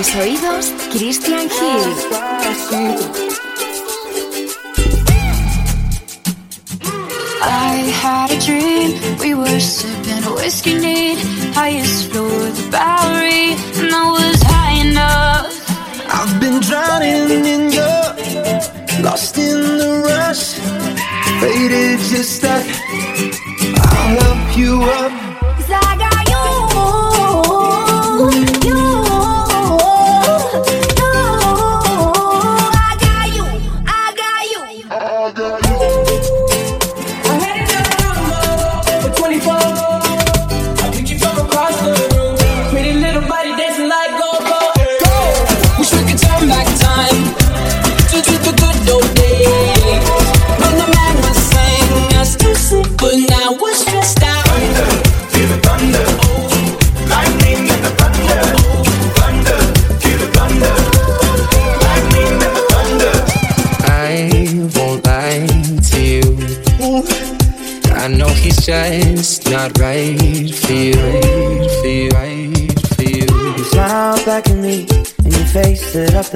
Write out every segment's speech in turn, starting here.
mis oídos, Christian Hill. I had a dream, we were sipping a whiskey neat, highest floor of the Bowery, and I was high enough. I've been drowning in your, lost in the rush, faded just like I'll help you up.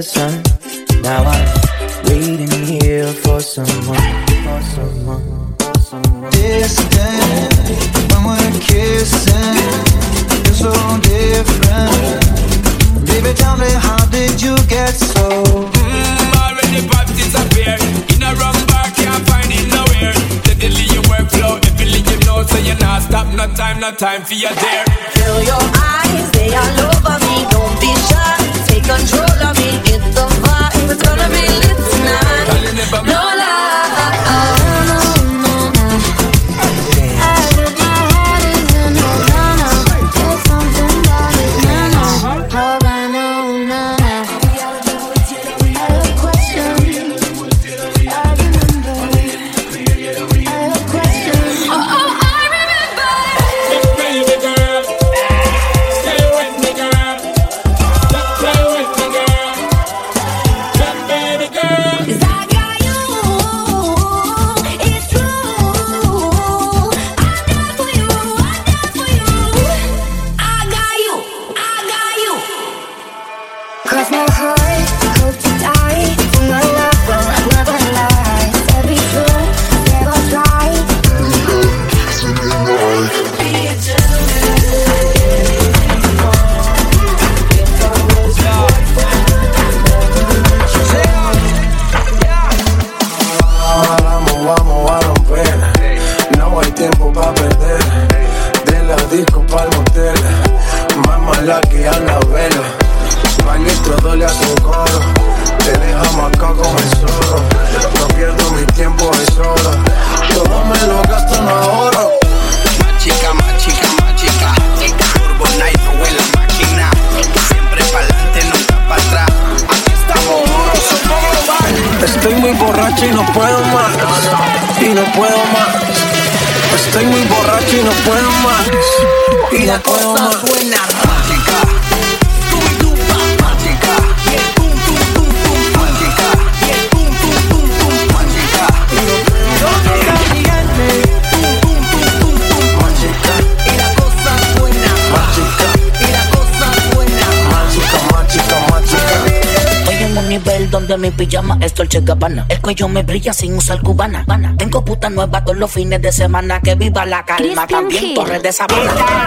Sun. Now I'm waiting here for someone, for someone, for someone. Distant when we're kissing, you're so different. Baby, tell me how did you get so? Mm, already vibes disappear. In a wrong bar, can't find it nowhere. Steadily your workflow know, so you're not stop, no time, no time for your dare. Pijama es Dolce Gabbana. El cuello me brilla sin usar cubana. Tengo puta nueva todos los fines de semana. Que viva la calma, también Torres de Sabana.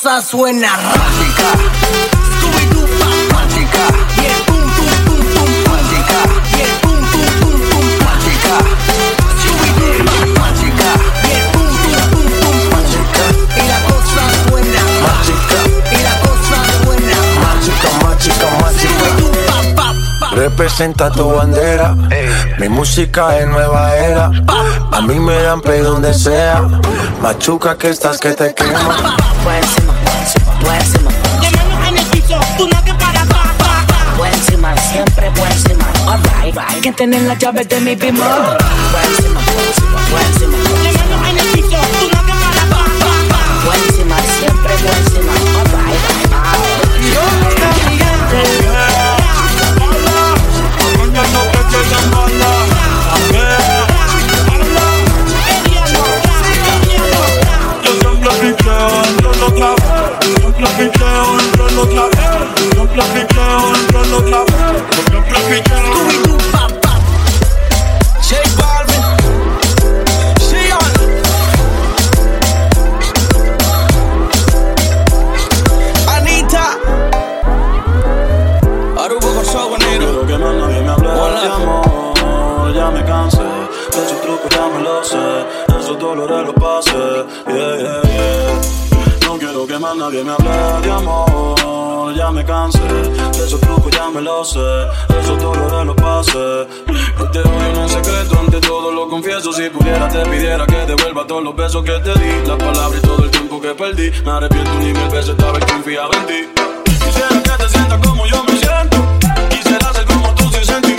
Cosa suena mágica. Scooby-Doo, mágica. Yeah, pum, pum, pum, pum, mágica. Yeah, pum, pum, pum, pum, mágica. Scooby-Doo, mágica. Yeah, pum, pum, pum, pum, mágica. Y la cosa suena mágica. Y la cosa suena mágica, mágica, mágica. Representa tu bandera, mi música es nueva era. A mí me dan play donde sea, machuca que estás que te quema por encima. En el piso, tú no siempre. Alright, right. De mi bimbo. Por encima, por. lo clavé, yo lo clavé, yo lo clavé, yo lo clavé. me lo sé. Esos dolores no pase. Este no te doy un secreto, ante todo lo confieso. Si pudiera, te pidiera que devuelva todos los besos que te di. Las palabras y todo el tiempo que perdí. Me arrepiento ni mil veces de haber confiado en ti. Quisiera que te sientas como yo me siento. Quisiera ser como tú sin sentir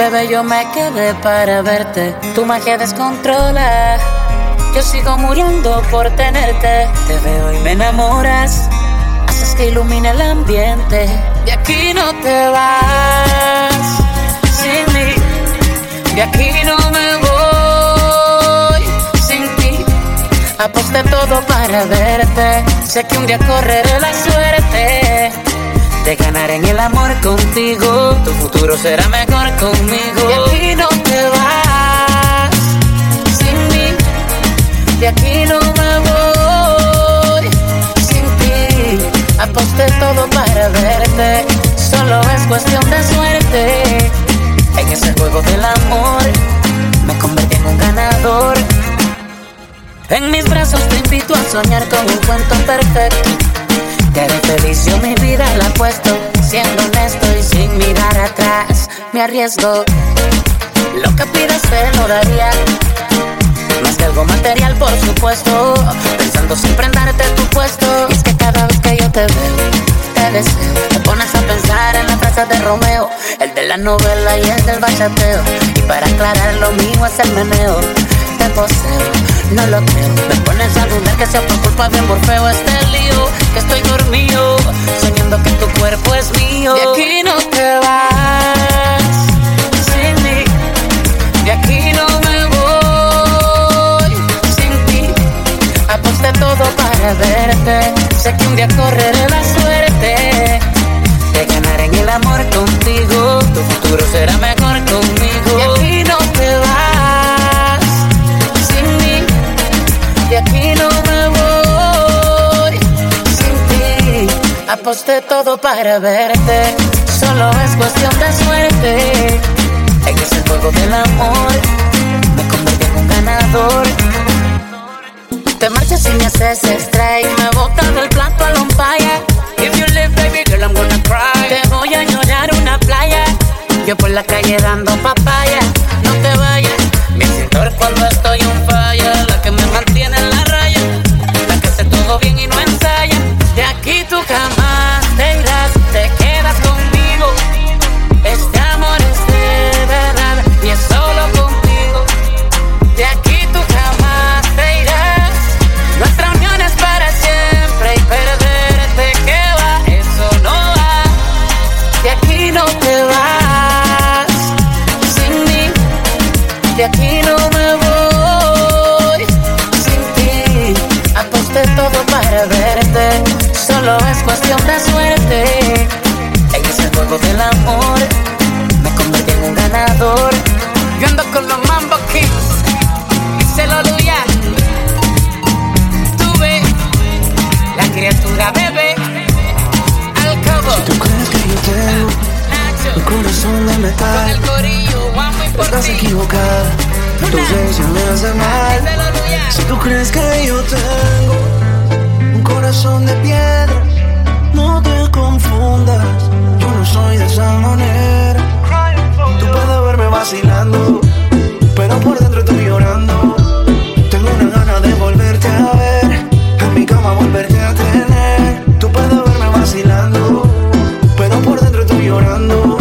Bebé, yo me quedé para verte. Tu magia descontrola. Yo sigo muriendo por tenerte. Te veo y me enamoras. Haces que ilumine el ambiente. De aquí no te vas. Sin mí. De aquí no me voy. Sin ti. Aposté todo para verte. Sé que un día correré la suerte de ganar en el amor contigo. Tu futuro será mejor conmigo. De aquí no te vas sin mí. De aquí no me voy sin ti. Aposté todo para verte. Solo es cuestión de suerte. En ese juego del amor me convertí en un ganador. En mis brazos te invito a soñar con un cuento perfecto. Te feliz, yo mi vida Siendo honesto y sin mirar atrás, me arriesgo. Lo que pidas te lo daría. Más que algo material, por supuesto. Pensando siempre en darte tu puesto. Es que cada vez que yo te veo, te deseo. Te pones a pensar en la frase de Romeo, el de la novela y el del bachateo. Y para aclarar, lo mío es el meneo. Te poseo, no lo creo. Me pones a dudar que sea por culpa de Morfeo este lío. Que estoy dormido, soñando que tu cuerpo es mío. De aquí no te vas, sin mí. De aquí no me voy sin ti. Aposté todo para verte. Sé que un día correré la suerte de ganar en el amor contigo. Tu futuro será mejor conmigo. Aposté todo para verte. Solo es cuestión de suerte. En ese juego del amor me convertí en un ganador. Te marchas y me haces extra y me botas del plato al on fire. If you live, baby girl, I'm gonna cry. Te voy a llorar una playa. Yo por la calle dando papaya. No te vayas, mi cintor cuando estoy un falla. La que me mantiene en la raya. La que hace todo bien y no ensaya. Tu ausencia me hace mal. Si tú crees que yo tengo un corazón de piedra, no te confundas. Yo no soy de esa manera. Tú puedes verme vacilando, pero por dentro estoy llorando. Tengo una gana de volverte a ver, en mi cama volverte a tener. Tú puedes verme vacilando, pero por dentro estoy llorando.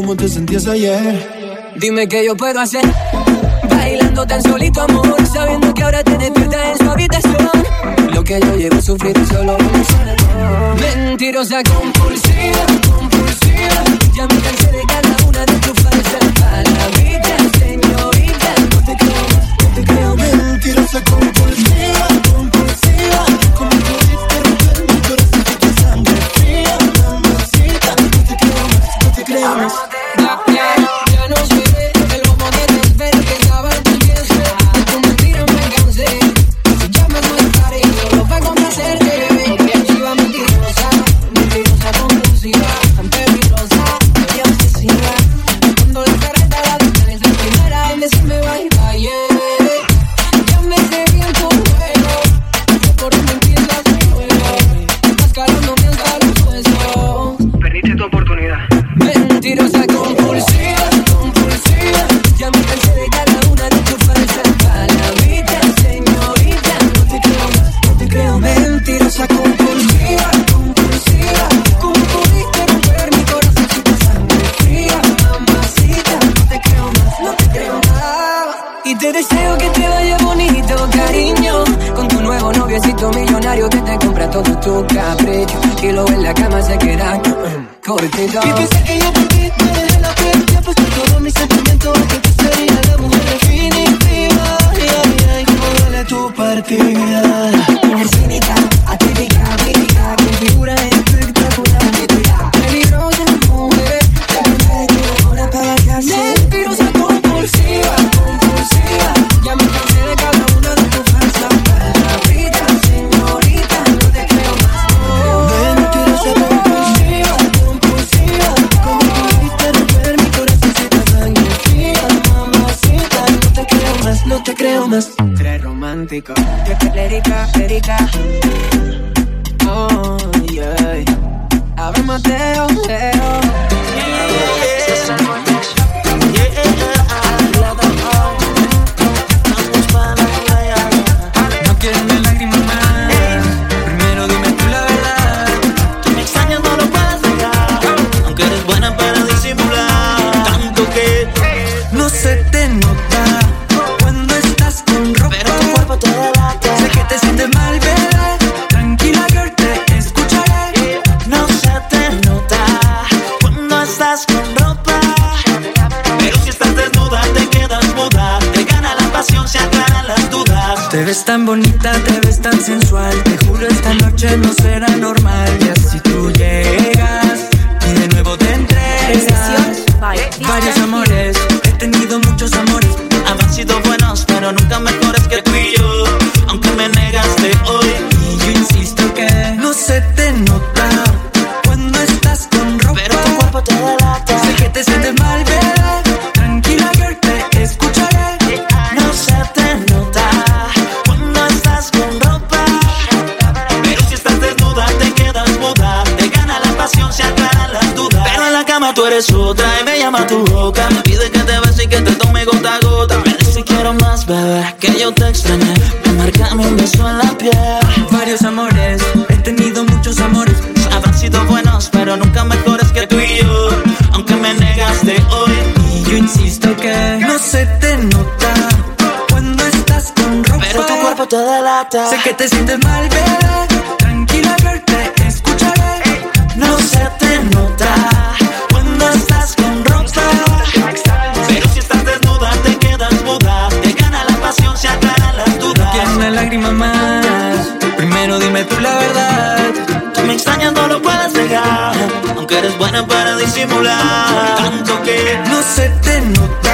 cómo te sentías ayer. Dime qué yo puedo hacer. Bailando tan solito, amor. Sabiendo que ahora te despiertas en su habitación. Lo que yo llevo sufrido solo Mentirosa compulsiva, compulsiva. Ya me cansé de cada una de tus falsas palabras, señorita. No te creo, no te creo. Mentirosa compulsiva. People tú eres otra y me llama tu boca. Me pide que te bese y que te tome gota a gota. Me dice quiero más, bebé, que yo te extrañé. Me marcame un beso en la piel. Varios amores, he tenido muchos amores. Habrán sido buenos, pero nunca mejores que tú y yo. Aunque me negaste hoy. Y yo insisto que no se te nota cuando estás con ropa. Pero tu cuerpo te delata. Sé que te sientes mal, bebé buena para disimular. Tanto que no se te nota.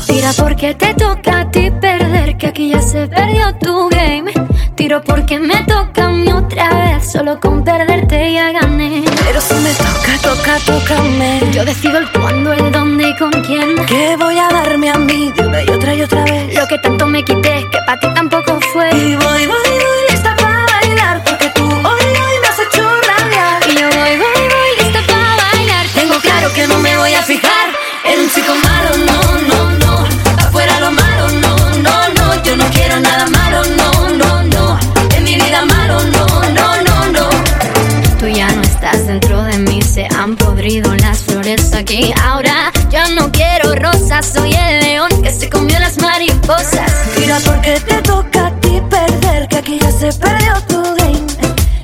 Tira porque te toca a ti perder Que aquí ya se perdió tu game. Tiro porque me toca a mí otra vez Solo con perderte ya gané. Pero si me toca, toca, tócame Yo decido el cuándo, el dónde y con quién. Que voy a darme a mí de una y otra y otra vez Lo que tanto me quité, que para ti tampoco fue. Y voy, voy aquí ahora. Ya no quiero rosas, soy el león que se comió las mariposas. Tira porque te toca a ti perder, que aquí ya se perdió tu game.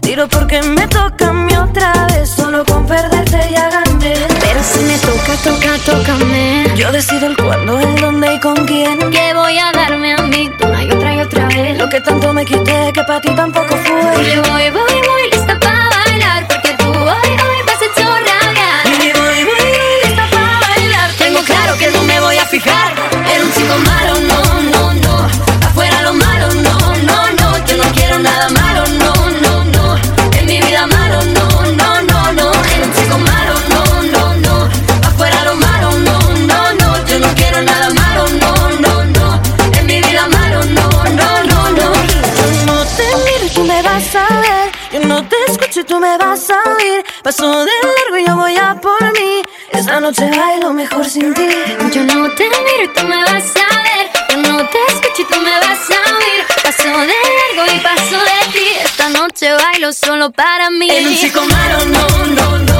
Tiro porque me toca a mí otra vez, solo con perderte ya gané. Pero si me toca, toca, tócame. Yo decido el cuándo, el dónde y con quién. Que voy a darme a mí una y otra y otra vez. Lo que tanto me quité, que para ti tampoco fue. Yo voy, voy, voy. si o no. esta noche bailo mejor sin ti. Yo no te miro y tú me vas a ver. Yo no te escucho y tú me vas a oír. Paso de largo y paso de ti. Esta noche bailo solo para mí. En un chico malo, no, no, no.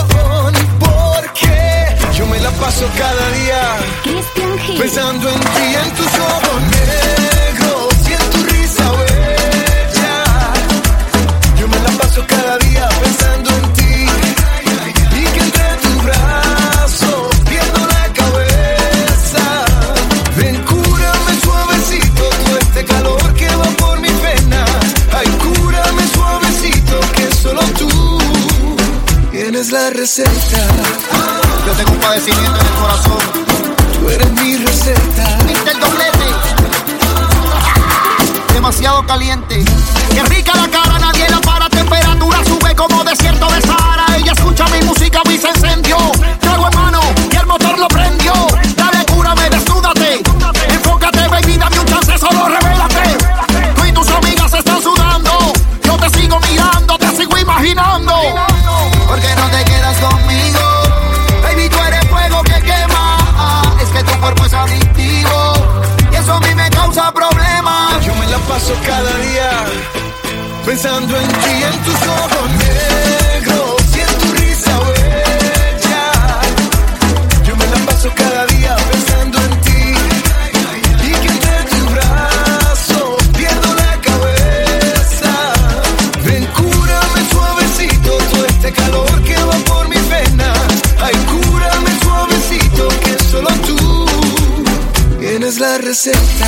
paso cada día pensando en ti, en tus ojos negros y en tu risa bella. Yo me la paso cada día pensando en ti y que entre tus brazos pierdo la cabeza. Ven, cúrame suavecito todo este calor que va por mi pena. Ay, cúrame suavecito que solo tú tienes la receta. Yo tengo un padecimiento en el corazón. Tú eres mi receta. Viste el doblete. Demasiado caliente. Qué rica la cara, nadie la para. Temperatura sube como desierto de Sahara. Ella escucha mi música, mi se encendió. pensando en ti, en tus ojos negros y en tu risa bella. Yo me la paso cada día pensando en ti y que entre tus brazos pierdo la cabeza. Ven, cúrame suavecito todo este calor que va por mi pena. Ay, cúrame suavecito que solo tú tienes la receta.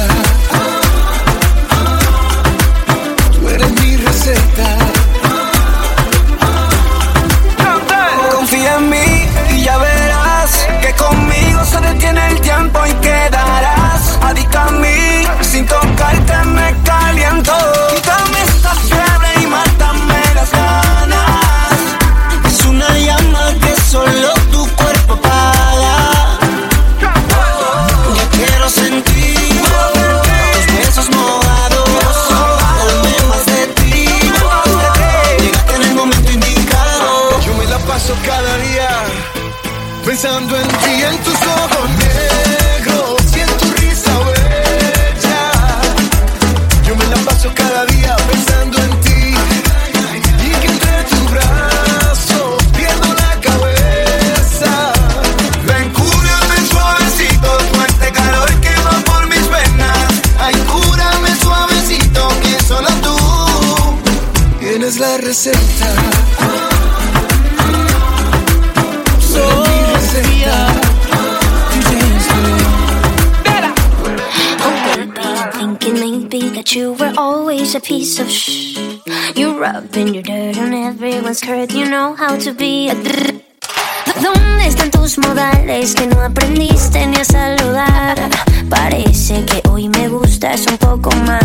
up in your dirt on everyone's skirt. You know how to be a ¿Dónde están tus modales que no aprendiste ni a saludar? Parece que hoy me gustas un poco más.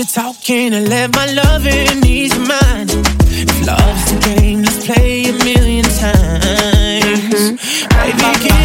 your talking and let my loving ease your mind. If love's a game, let's play a million times. Mm-hmm. Baby,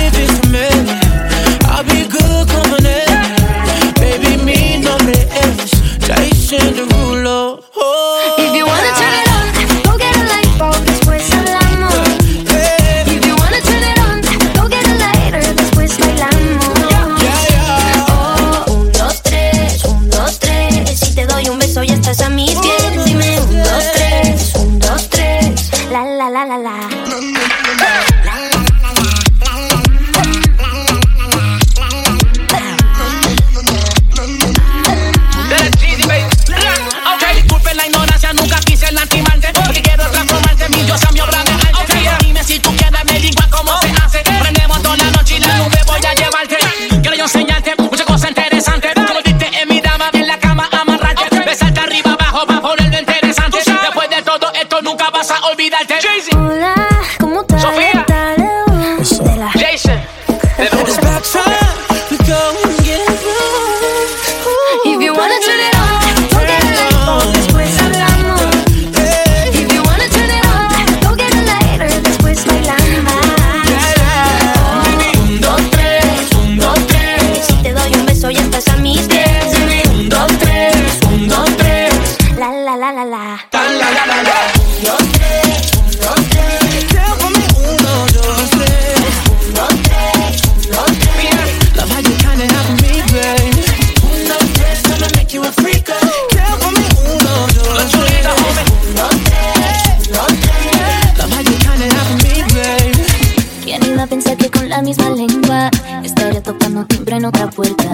misma lengua. Estaré tocando timbre en otra puerta.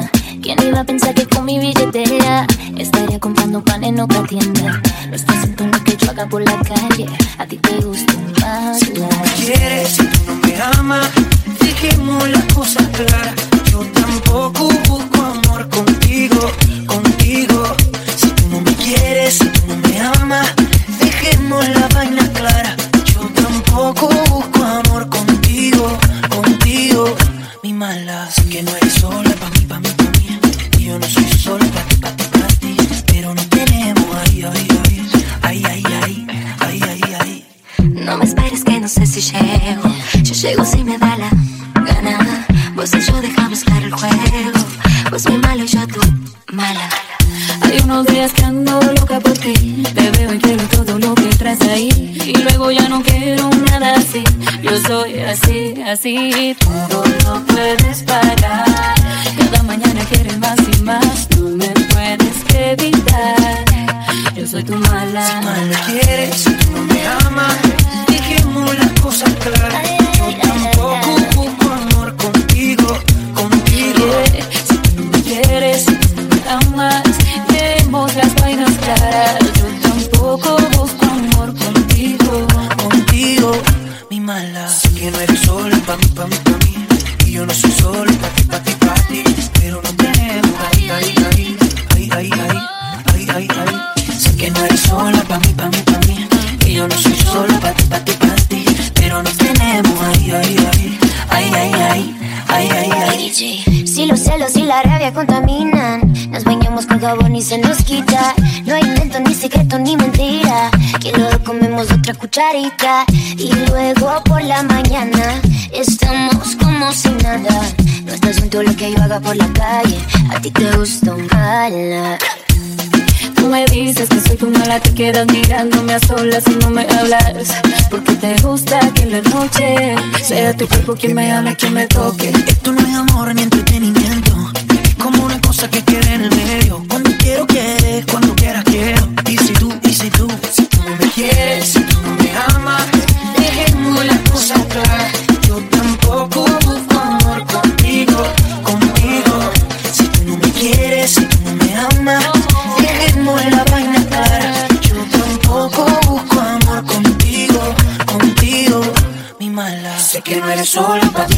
me hablas Porque te gusta que en la noche Sea tu cuerpo quien me habla, quien me toque. Esto no es amor ni entretenimiento Es como una cosa que quede en el medio. Cuando quiero, quieres, cuando quieras, quiero. Y si tú, y si tú, si tú me quieres. eres solo para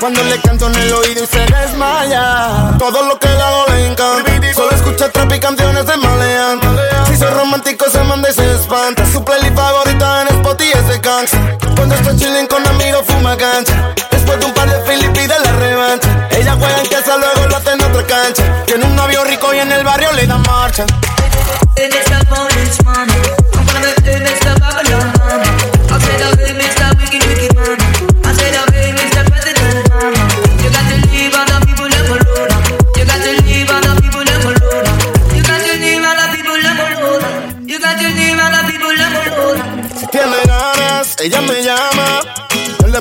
Cuando le canto en el oído y se desmaya. Todo lo que le hago le encanta. Solo escucha trap y canciones de maleante. Si soy romántico se manda y se espanta. Su playlist favorita en Spot y es de cancha. Cuando está chilling con amigos fuma cancha. Después de un par de Philip pide la revancha. Ella juega en casa, luego lo hace en otra cancha. Tiene un novio rico y en el barrio le da marcha.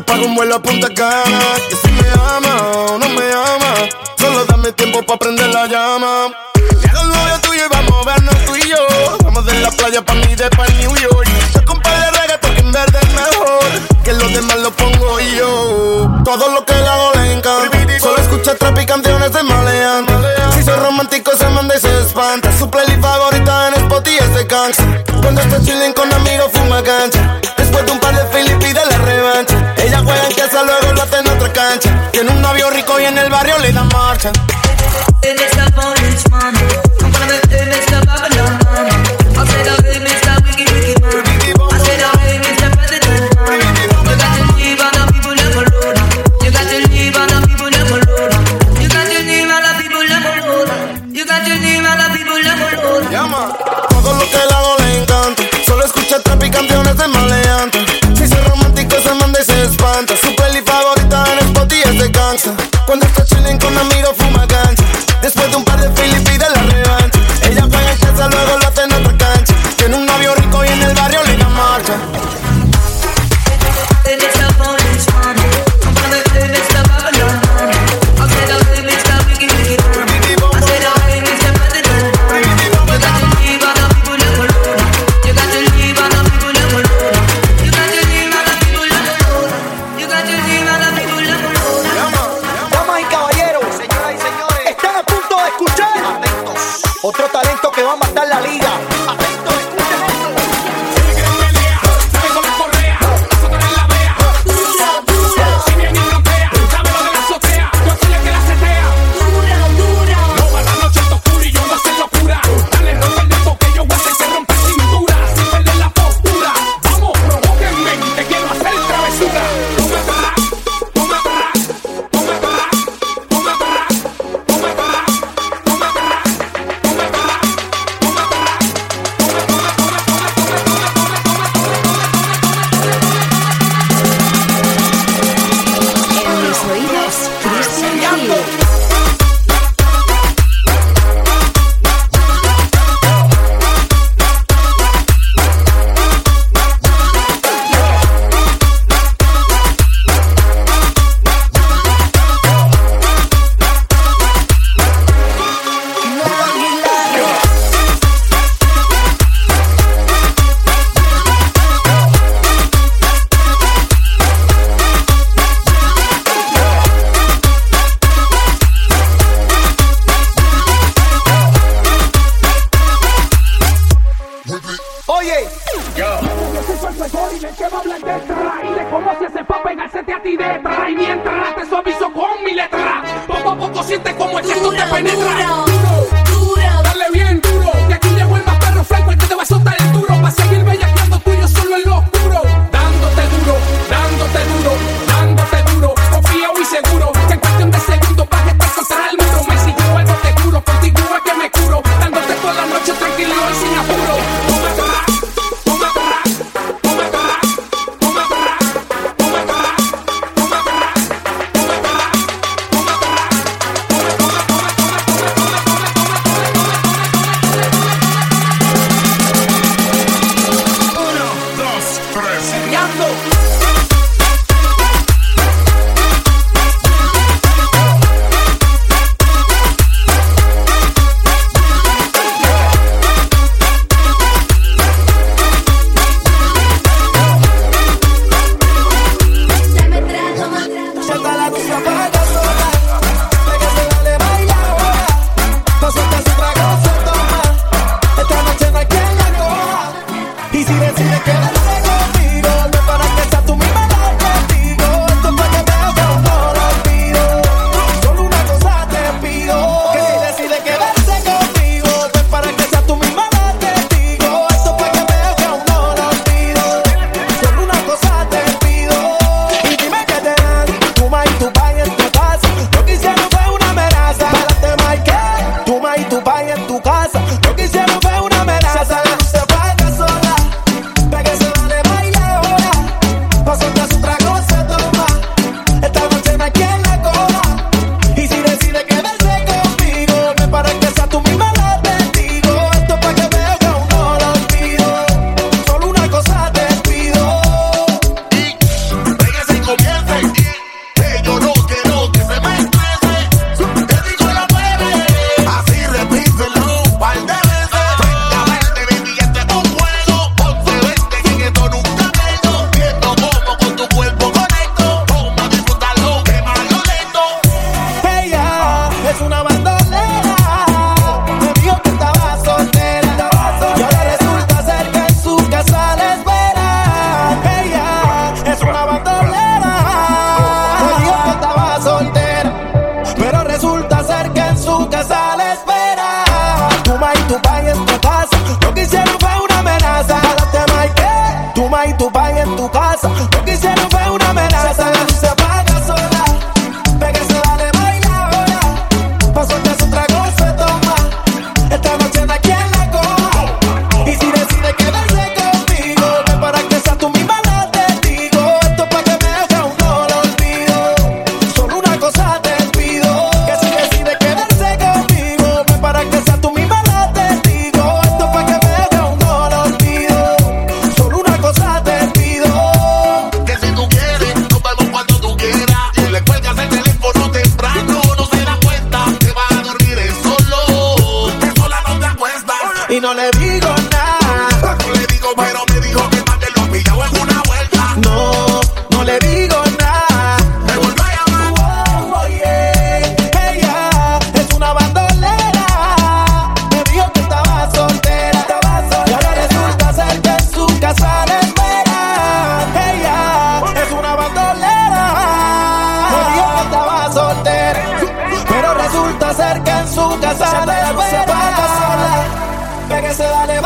pago un vuelo a Punta Cana. Que si me ama o no me ama, solo dame tiempo para prender la llama. Ya hago novio tuyo y vamos a vernos tú y yo. Vamos de la playa pa' mí de pa' New York. Yo compadre de reggaeton en verde es mejor. Que los demás lo pongo yo. Todo lo que le hago le encanta. Solo escucha trap y canciones de malean. Si soy romántico se manda y se espanta. Su playlist favorita en Spotify es de Gangs. Cuando está chilling con amigos fuma cancha. marcha. Tiene un novio rico y en el barrio le da marcha.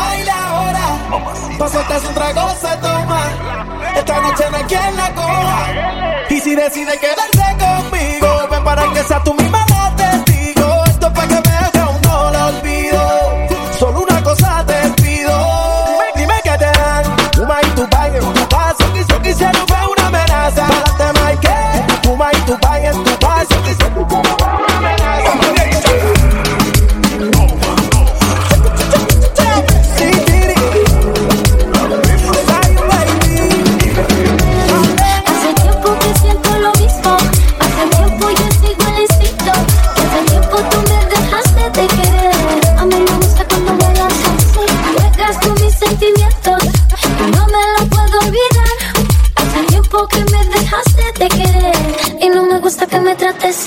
baila ahora. Pa' soltarse un trago se toma. Esta noche no hay quien la coja. Y si decide quedarse conmigo, ven para que sea tu misma noche.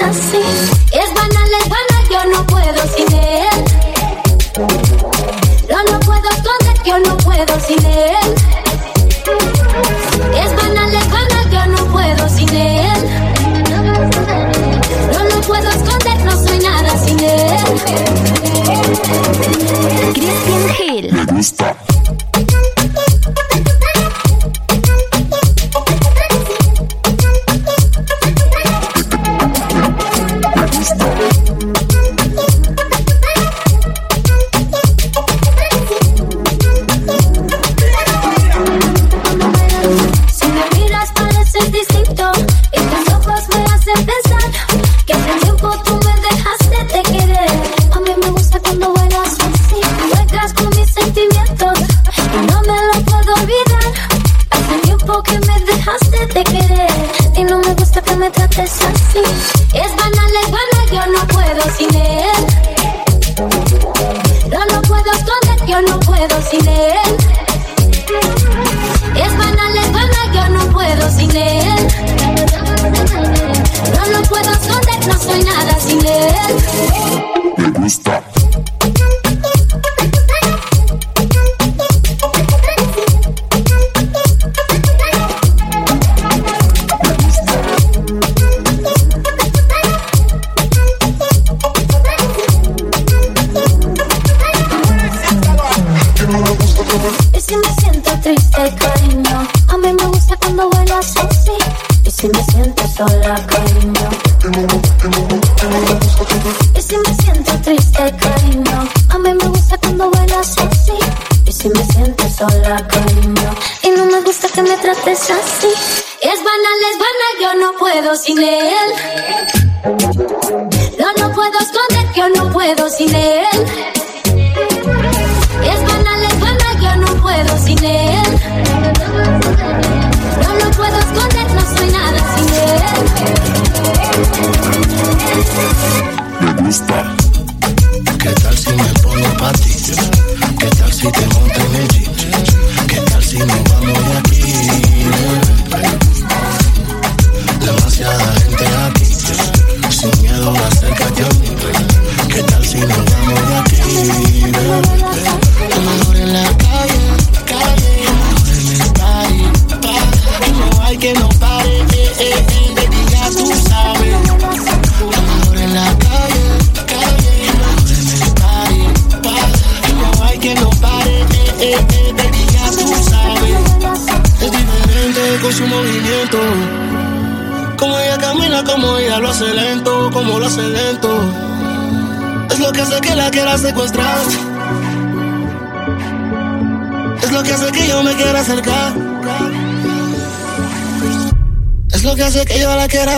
I see.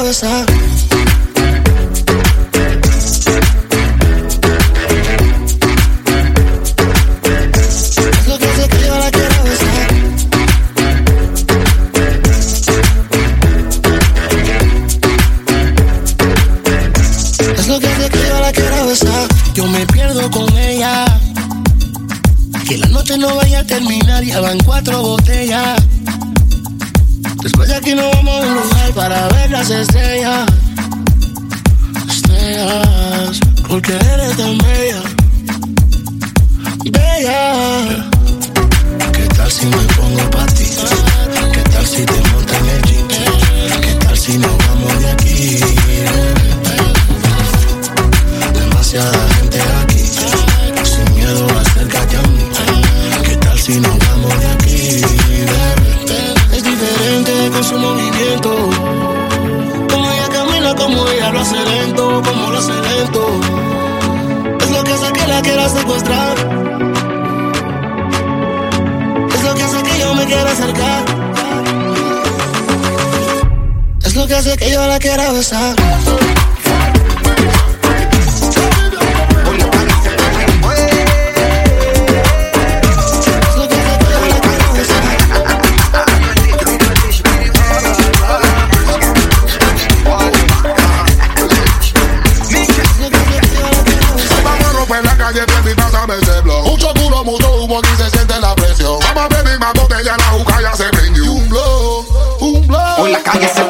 Es lo que te quiero a la carabesa. Es lo que te quiero a la carabesa. Yo me pierdo con ella. Aquí la noche no vaya a terminar. Ya van cuatro botellas. Después de aquí nos vamos a un lugar para ver las estrellas. Estrellas, porque eres tan bella. Bella. ¿Qué tal si me pongo para ti? ¿Qué tal si te monto en el jeep? ¿Qué tal si nos vamos de aquí? Demasiada gente aquí. Sin miedo, acércate a mí. ¿Qué tal si nos como lo hace. Es lo que hace que la quiera secuestrar. Es lo que hace que yo me quiera acercar. Es lo que hace que yo la quiera besar. calle se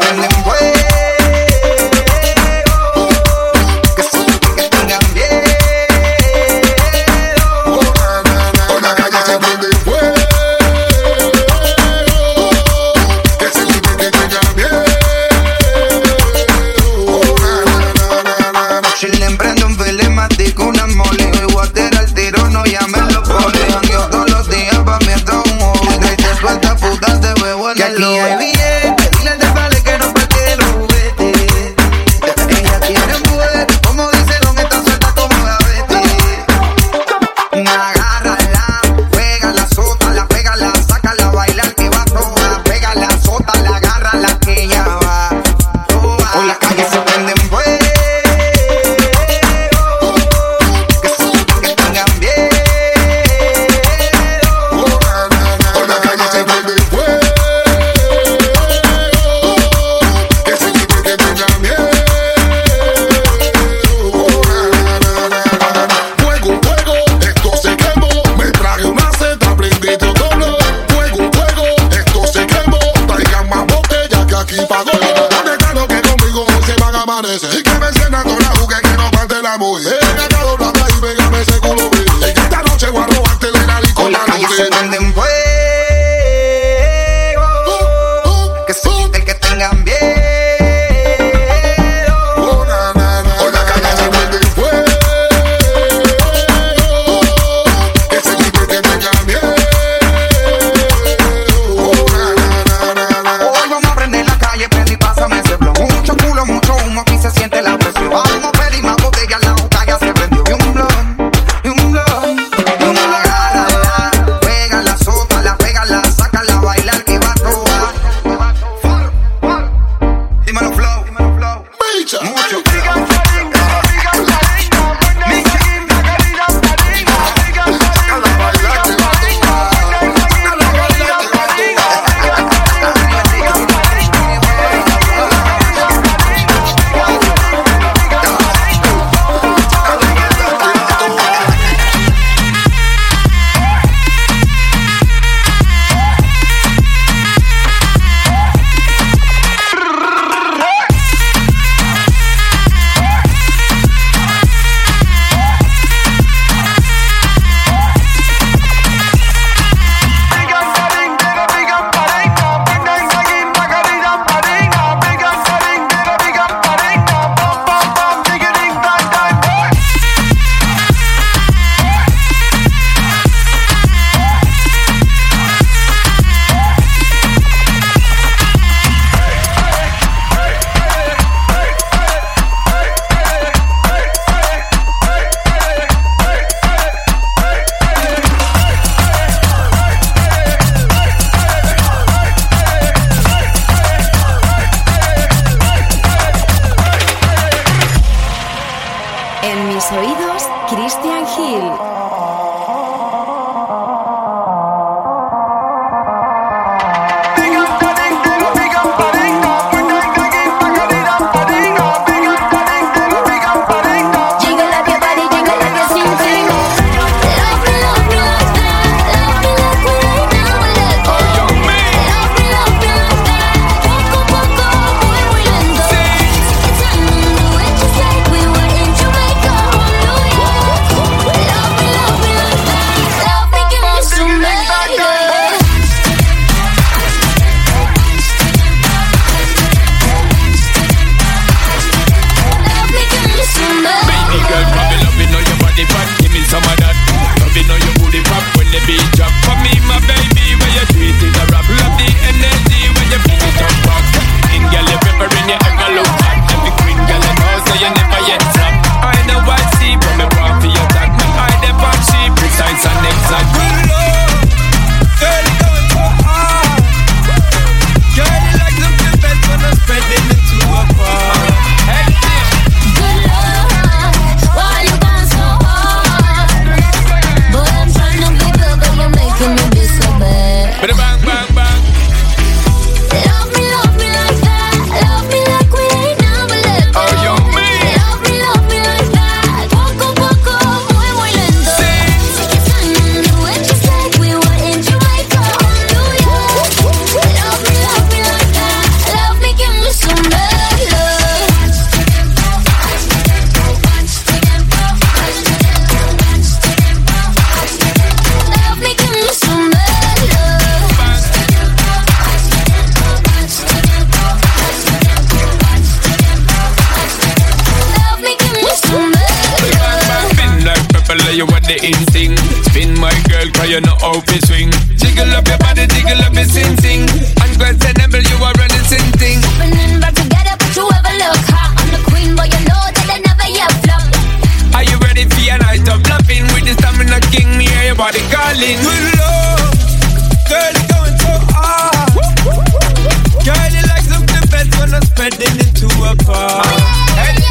the instinct. Spin my girl, cause you know how to swing. Jiggle up your body, jiggle up your sing sing. Unquestionable, you are running sin thing. Opening back together, but you ever look hot. I'm the queen, but you know that I never yet flop. Are you ready for your night of loving? With the stamina king, me hear your body calling. With love, girl, you're going so hard. Girl, you like something best when I'm spreading it to a bar. Oh, yeah, yeah, yeah.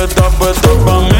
Tapé, tapé, tapame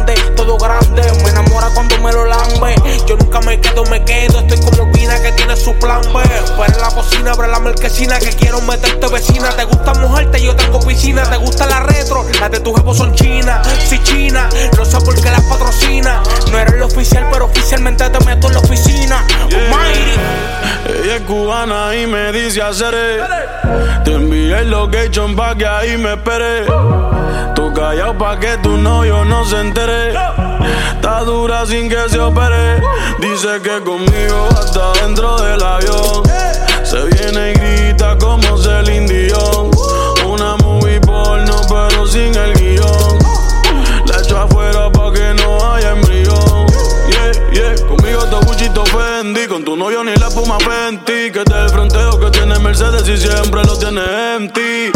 todo grande. Me enamora cuando me lo lambe. Yo nunca me quedo, me quedo. Estoy como Olvida que tiene su plan B. Fuera en la cocina, abre la marquesina. Que quiero meterte vecina. Te gusta mojarte, yo tengo piscina. Te gusta la retro, las de tu jefe son chinas. Si china, no sé por qué las patrocina. No eres el oficial, pero oficialmente te meto en la oficina. Yeah. Ella es cubana y me dice hacer. Te envié el location pa' que ahí me esperes. Yo callado pa' que tu novio no se entere. Está dura sin que se opere. Dice que conmigo hasta dentro del avión. Se viene y grita como Celine Dion. Una movie porno, pero sin el guion. ese de si siempre lo tienes en ti.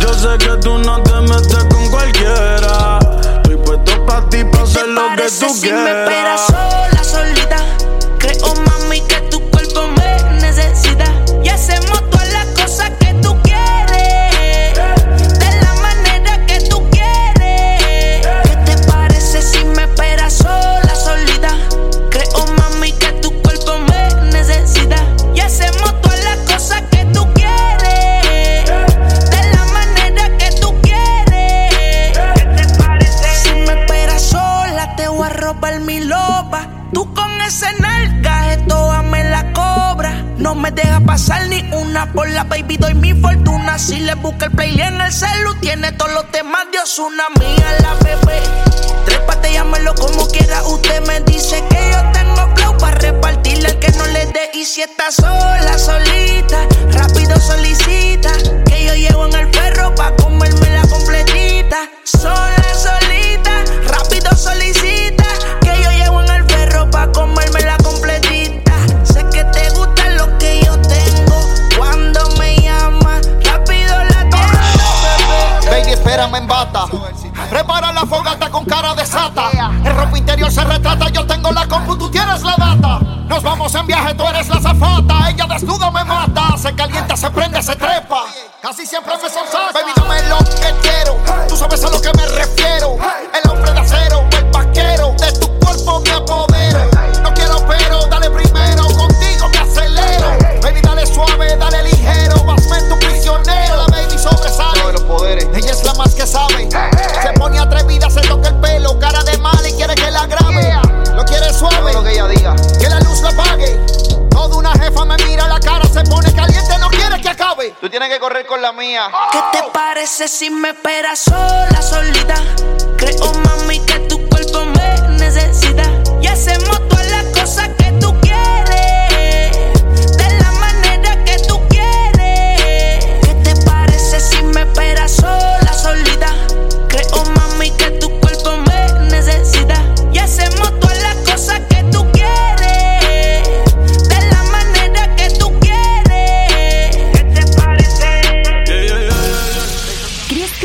Yo sé que tú no te metes con cualquiera. Estoy puesto para ti, para hacer lo que tú si quieras. Me sola, solita. Creo, mami, que tú una calienta, se prende, se trepa. Casi siempre me ¿Qué te oh. parece si me esperas sola, solita? Creo, mami, que tu cuerpo me necesita. Y hacemos todas las cosas que tú quieres. De la manera que tú quieres. ¿Qué te parece si me esperas sola, solita?